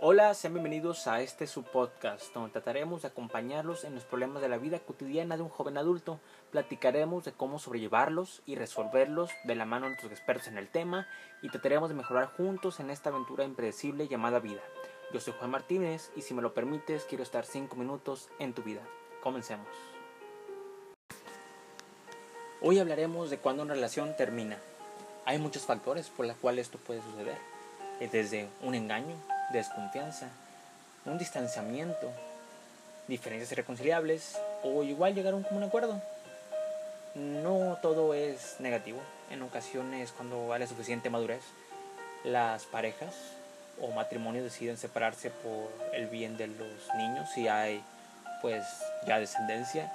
Hola, sean bienvenidos a este su podcast, donde trataremos de acompañarlos en los problemas de la vida cotidiana de un joven adulto. Platicaremos de cómo sobrellevarlos y resolverlos de la mano de nuestros expertos en el tema y trataremos de mejorar juntos en esta aventura impredecible llamada vida. Yo soy Juan Martínez y si me lo permites quiero estar 5 minutos en tu vida. Comencemos. Hoy hablaremos de cuando una relación termina. Hay muchos factores por los cuales esto puede suceder. Desde un engaño, desconfianza, un distanciamiento, diferencias irreconciliables o igual llegar a un común acuerdo. No todo es negativo. En ocasiones, cuando hay la suficiente madurez, las parejas o matrimonios deciden separarse por el bien de los niños si hay pues ya descendencia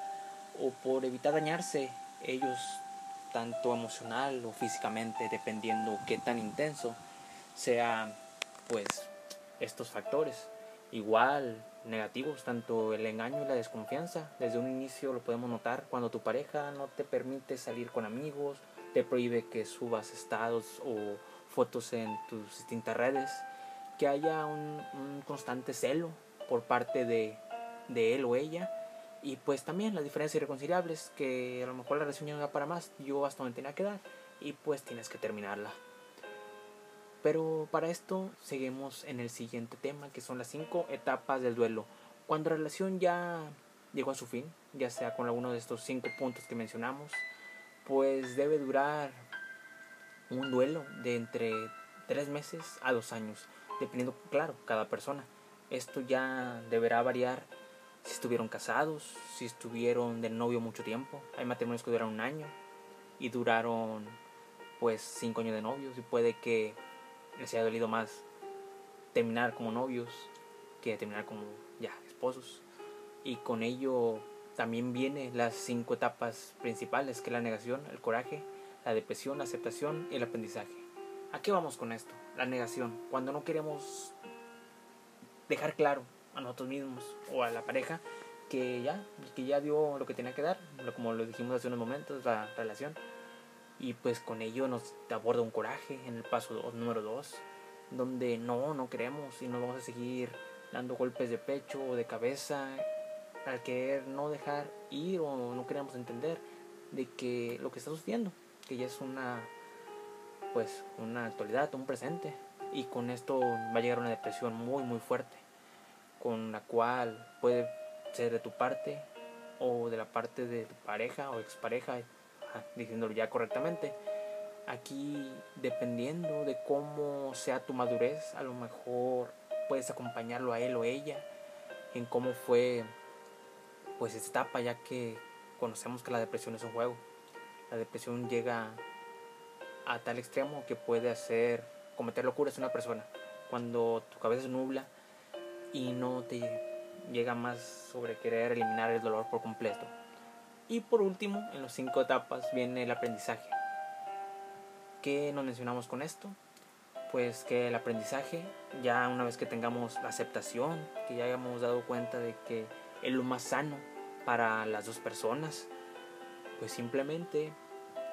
o por evitar dañarse ellos tanto emocional o físicamente dependiendo qué tan intenso sea pues estos factores igual negativos tanto el engaño y la desconfianza desde un inicio lo podemos notar cuando tu pareja no te permite salir con amigos te prohíbe que subas estados o fotos en tus distintas redes que haya un, constante celo por parte de, de, él o ella. Y pues también las diferencias irreconciliables, que a lo mejor la relación ya no da para más, yo hasta donde tenía que dar, y pues tienes que terminarla. Pero para esto seguimos en el siguiente tema, que son las cinco etapas del duelo. Cuando la relación ya llegó a su fin, ya sea con alguno de estos cinco puntos que mencionamos, pues debe durar un duelo de entre tres meses a dos años dependiendo, claro, cada persona. Esto ya deberá variar si estuvieron casados, si estuvieron de novio mucho tiempo. Hay matrimonios que duran un año y duraron pues cinco años de novios y puede que les haya dolido más terminar como novios que terminar como ya esposos. Y con ello también vienen las cinco etapas principales, que es la negación, el coraje, la depresión, la aceptación y el aprendizaje. ¿A qué vamos con esto? La negación. Cuando no queremos dejar claro a nosotros mismos o a la pareja que ya, que ya dio lo que tenía que dar, como lo dijimos hace unos momentos, la relación. Y pues con ello nos aborda un coraje en el paso número 2, donde no, no queremos y nos vamos a seguir dando golpes de pecho o de cabeza al querer no dejar ir o no queremos entender de que lo que está sucediendo, que ya es una pues una actualidad, un presente. Y con esto va a llegar una depresión muy muy fuerte, con la cual puede ser de tu parte o de la parte de tu pareja o expareja, diciéndolo ya correctamente. Aquí dependiendo de cómo sea tu madurez, a lo mejor puedes acompañarlo a él o ella en cómo fue pues esta etapa ya que conocemos que la depresión es un juego. La depresión llega a tal extremo que puede hacer cometer locuras una persona cuando tu cabeza se nubla y no te llega más sobre querer eliminar el dolor por completo. Y por último, en las cinco etapas viene el aprendizaje. ¿Qué nos mencionamos con esto? Pues que el aprendizaje, ya una vez que tengamos la aceptación, que ya hayamos dado cuenta de que es lo más sano para las dos personas, pues simplemente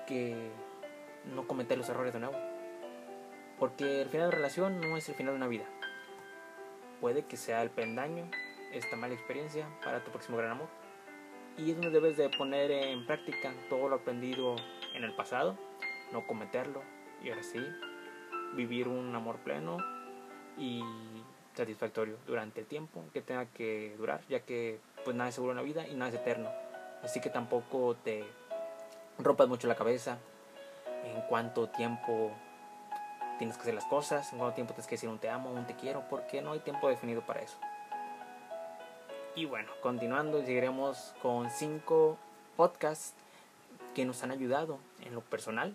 que no cometer los errores de nuevo. Porque el final de relación no es el final de una vida. Puede que sea el pendaño, esta mala experiencia para tu próximo gran amor. Y es donde debes de poner en práctica todo lo aprendido en el pasado, no cometerlo y ahora sí vivir un amor pleno y satisfactorio durante el tiempo que tenga que durar, ya que pues nada es seguro en la vida y nada es eterno. Así que tampoco te rompas mucho la cabeza en cuánto tiempo tienes que hacer las cosas, en cuánto tiempo tienes que decir un te amo, un te quiero, porque no hay tiempo definido para eso. Y bueno, continuando, llegaremos con cinco podcasts que nos han ayudado en lo personal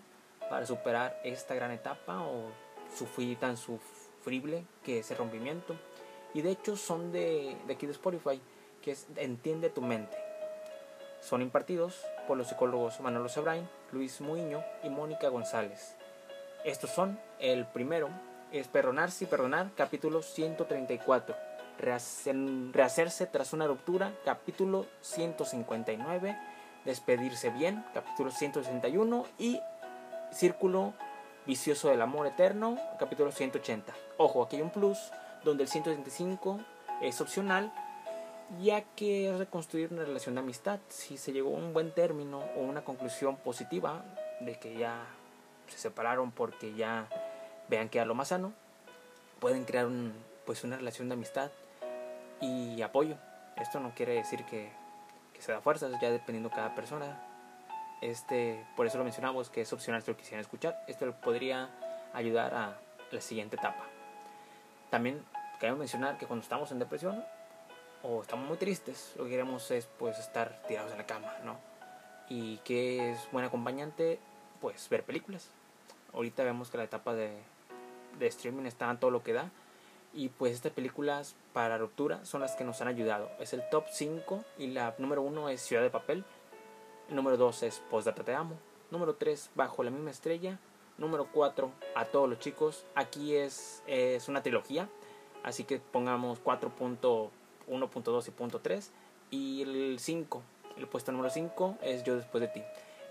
para superar esta gran etapa o sufrir tan sufrible que es el rompimiento. Y de hecho son de, de aquí de Spotify, que es Entiende tu mente. Son impartidos por los psicólogos Manolo Sebrain, Luis Muiño y Mónica González. Estos son, el primero es Perdonarse y Perdonar, capítulo 134. Rehacerse tras una ruptura, capítulo 159. Despedirse bien, capítulo 161. Y Círculo vicioso del amor eterno, capítulo 180. Ojo, aquí hay un plus donde el 175 es opcional, ya que es reconstruir una relación de amistad. Si se llegó a un buen término o una conclusión positiva de que ya se separaron porque ya vean que era lo más sano, pueden crear un, pues una relación de amistad y apoyo. Esto no quiere decir que, que se da fuerzas, ya dependiendo cada persona. Este, por eso lo mencionamos, que es opcional si lo quisieran escuchar. Esto podría ayudar a la siguiente etapa. También queremos mencionar que cuando estamos en depresión o estamos muy tristes, lo que queremos es pues estar tirados en la cama, ¿no? Y que es buen acompañante, pues ver películas. Ahorita vemos que la etapa de, de streaming está en todo lo que da. Y pues estas películas para ruptura son las que nos han ayudado. Es el top 5 y la número 1 es Ciudad de Papel. El número 2 es Postdata Te Amo. Número 3, Bajo la misma estrella. Número 4, A todos los chicos. Aquí es, es una trilogía. Así que pongamos 4.1.2 y punto 3. Y el 5, el puesto número 5 es Yo después de ti.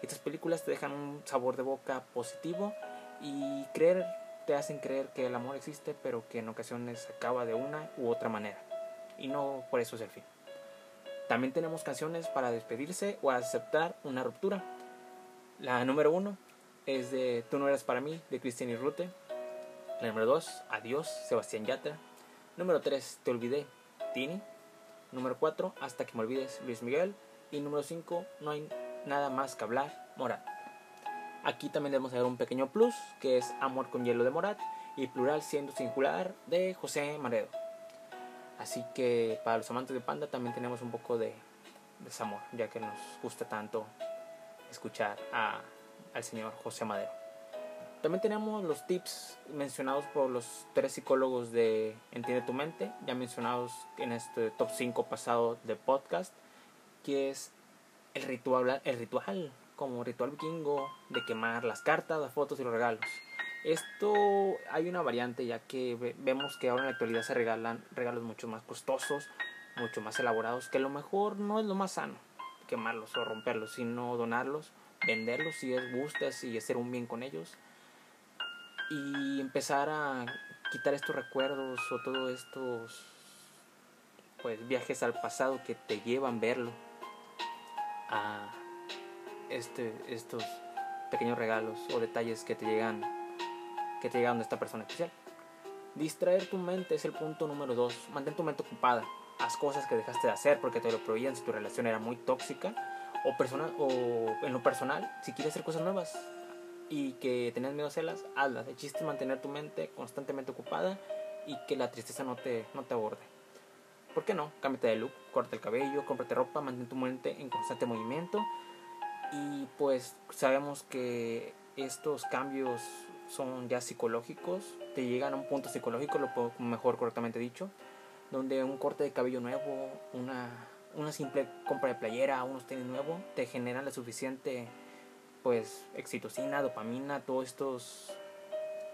Estas películas te dejan un sabor de boca positivo y creer te hacen creer que el amor existe, pero que en ocasiones acaba de una u otra manera. Y no por eso es el fin. También tenemos canciones para despedirse o aceptar una ruptura. La número uno es de Tú no eres para mí, de Cristian y Rute. La número dos, Adiós, Sebastián Yatra. Número tres, Te olvidé, Tini. Número cuatro, Hasta que me olvides, Luis Miguel. Y número cinco, No hay nada más que hablar, Morat. Aquí también debemos ver un pequeño plus, que es Amor con hielo de Morat y Plural siendo singular de José Maredo. Así que para los amantes de Panda también tenemos un poco de desamor, ya que nos gusta tanto escuchar a, al señor José Madero. También tenemos los tips mencionados por los tres psicólogos de Entiende tu mente, ya mencionados en este top 5 pasado de podcast, que es el ritual, el ritual como ritual vikingo de quemar las cartas, las fotos y los regalos. Esto hay una variante ya que vemos que ahora en la actualidad se regalan regalos mucho más costosos, mucho más elaborados, que a lo mejor no es lo más sano quemarlos o romperlos, sino donarlos, venderlos si es gustas y hacer un bien con ellos y empezar a quitar estos recuerdos o todos estos pues viajes al pasado que te llevan verlo a este, estos pequeños regalos o detalles que te llegan que te llegan de esta persona especial. Distraer tu mente es el punto número dos. Mantén tu mente ocupada. Haz cosas que dejaste de hacer porque te lo prohibían si tu relación era muy tóxica o, personal, o en lo personal, si quieres hacer cosas nuevas y que tenías miedo a hacerlas, hazlas. El chiste es mantener tu mente constantemente ocupada y que la tristeza no te, no te aborde. ¿Por qué no? Cámbiate de look, corta el cabello, cómprate ropa, mantén tu mente en constante movimiento y pues sabemos que estos cambios son ya psicológicos, te llegan a un punto psicológico, lo puedo mejor correctamente dicho, donde un corte de cabello nuevo, una, una simple compra de playera, unos tenis nuevos, te generan la suficiente pues excitocina, dopamina, todos estos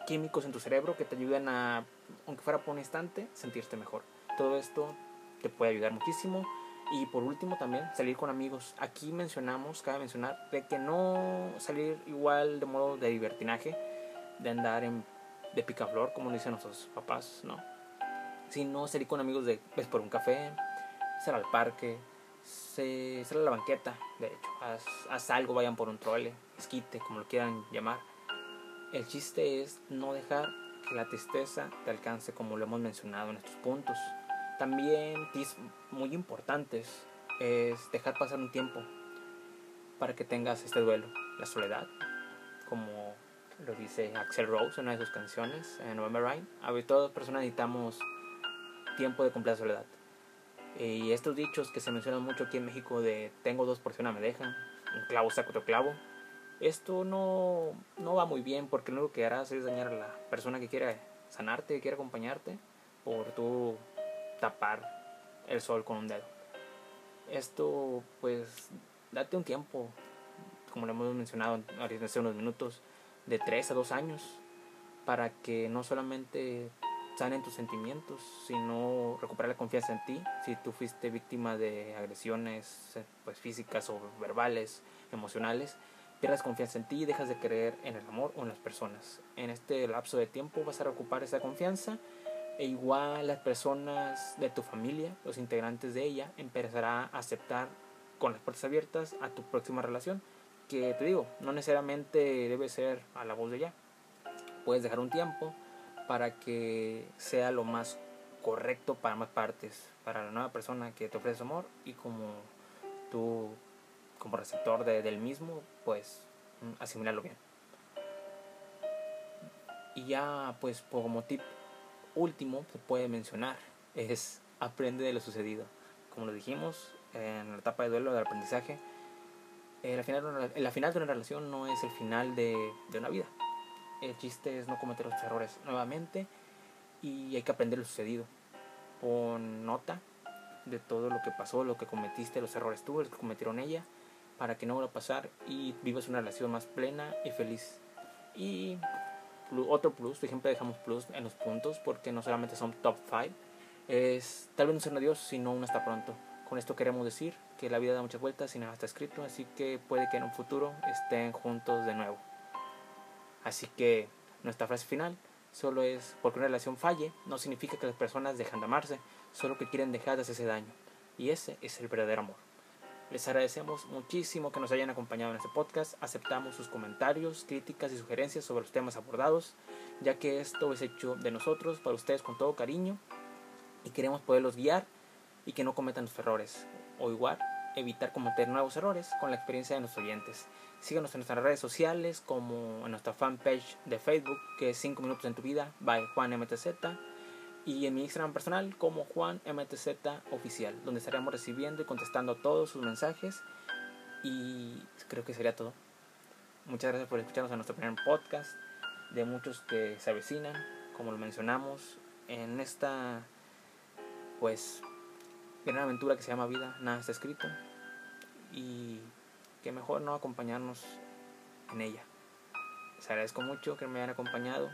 químicos en tu cerebro que te ayudan a, aunque fuera por un instante, sentirte mejor. Todo esto te puede ayudar muchísimo y por último también salir con amigos. Aquí mencionamos, cabe mencionar, de que no salir igual de modo de divertinaje, de andar en, de picaflor, como dicen nuestros papás, ¿no? Sino salir con amigos de, pues, por un café, salir al parque, se, salir a la banqueta, de hecho, haz, haz algo, vayan por un trole, esquite, como lo quieran llamar. El chiste es no dejar que la tristeza te alcance como lo hemos mencionado en estos puntos. También tips muy importantes es dejar pasar un tiempo para que tengas este duelo, la soledad, como lo dice Axel Rose en una de sus canciones, en November Rain. A ver, todas personas necesitamos tiempo de cumplir la soledad. Y estos dichos que se mencionan mucho aquí en México de tengo dos personas me dejan, un clavo saca otro clavo, esto no, no va muy bien porque lo único que harás es dañar a la persona que quiere sanarte, que quiere acompañarte, por tu tapar el sol con un dedo. Esto, pues, date un tiempo, como lo hemos mencionado hace unos minutos, de 3 a 2 años, para que no solamente sanen tus sentimientos, sino recuperar la confianza en ti. Si tú fuiste víctima de agresiones pues, físicas o verbales, emocionales, pierdas confianza en ti y dejas de creer en el amor o en las personas. En este lapso de tiempo vas a recuperar esa confianza E igual las personas de tu familia, los integrantes de ella, empezará a aceptar con las puertas abiertas a tu próxima relación. Que te digo, no necesariamente debe ser a la voz de ella. Puedes dejar un tiempo para que sea lo más correcto para más partes, para la nueva persona que te ofrece amor y como tú, como receptor de, del mismo, pues mm, asimilarlo bien. Y ya, pues como tip último se puede mencionar es aprende de lo sucedido. Como lo dijimos en la etapa de duelo del aprendizaje, el final, la final de una relación no es el final de, de una vida. El chiste es no cometer los errores nuevamente y hay que aprender lo sucedido. Pon nota de todo lo que pasó, lo que cometiste, los errores tú, los que cometieron ella, para que no vuelva a pasar y vivas una relación más plena y feliz. Y otro plus, siempre dejamos plus en los puntos porque no solamente son top 5, es tal vez no ser un adiós, sino un hasta pronto. Con esto queremos decir que la vida da muchas vueltas y nada está escrito, así que puede que en un futuro estén juntos de nuevo. Así que nuestra frase final solo es porque una relación falle, no significa que las personas dejan de amarse, solo que quieren dejar de hacerse daño. Y ese es el verdadero amor. Les agradecemos muchísimo que nos hayan acompañado en este podcast. Aceptamos sus comentarios, críticas y sugerencias sobre los temas abordados, ya que esto es hecho de nosotros para ustedes con todo cariño y queremos poderlos guiar y que no cometan los errores. O igual, evitar cometer nuevos errores con la experiencia de nuestros oyentes. Síganos en nuestras redes sociales como en nuestra fanpage de Facebook que es 5 minutos en tu vida by Juan MTZ y en mi Instagram personal como Juan MTZ Oficial, donde estaremos recibiendo y contestando todos sus mensajes. Y creo que sería todo. Muchas gracias por escucharnos en nuestro primer podcast, de muchos que se avecinan, como lo mencionamos, en esta pues gran aventura que se llama vida, nada está escrito. Y que mejor no acompañarnos en ella. Les agradezco mucho que me hayan acompañado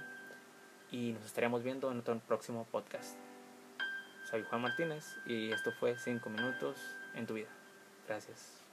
y nos estaremos viendo en otro próximo podcast. Soy Juan Martínez y esto fue 5 minutos en tu vida. Gracias.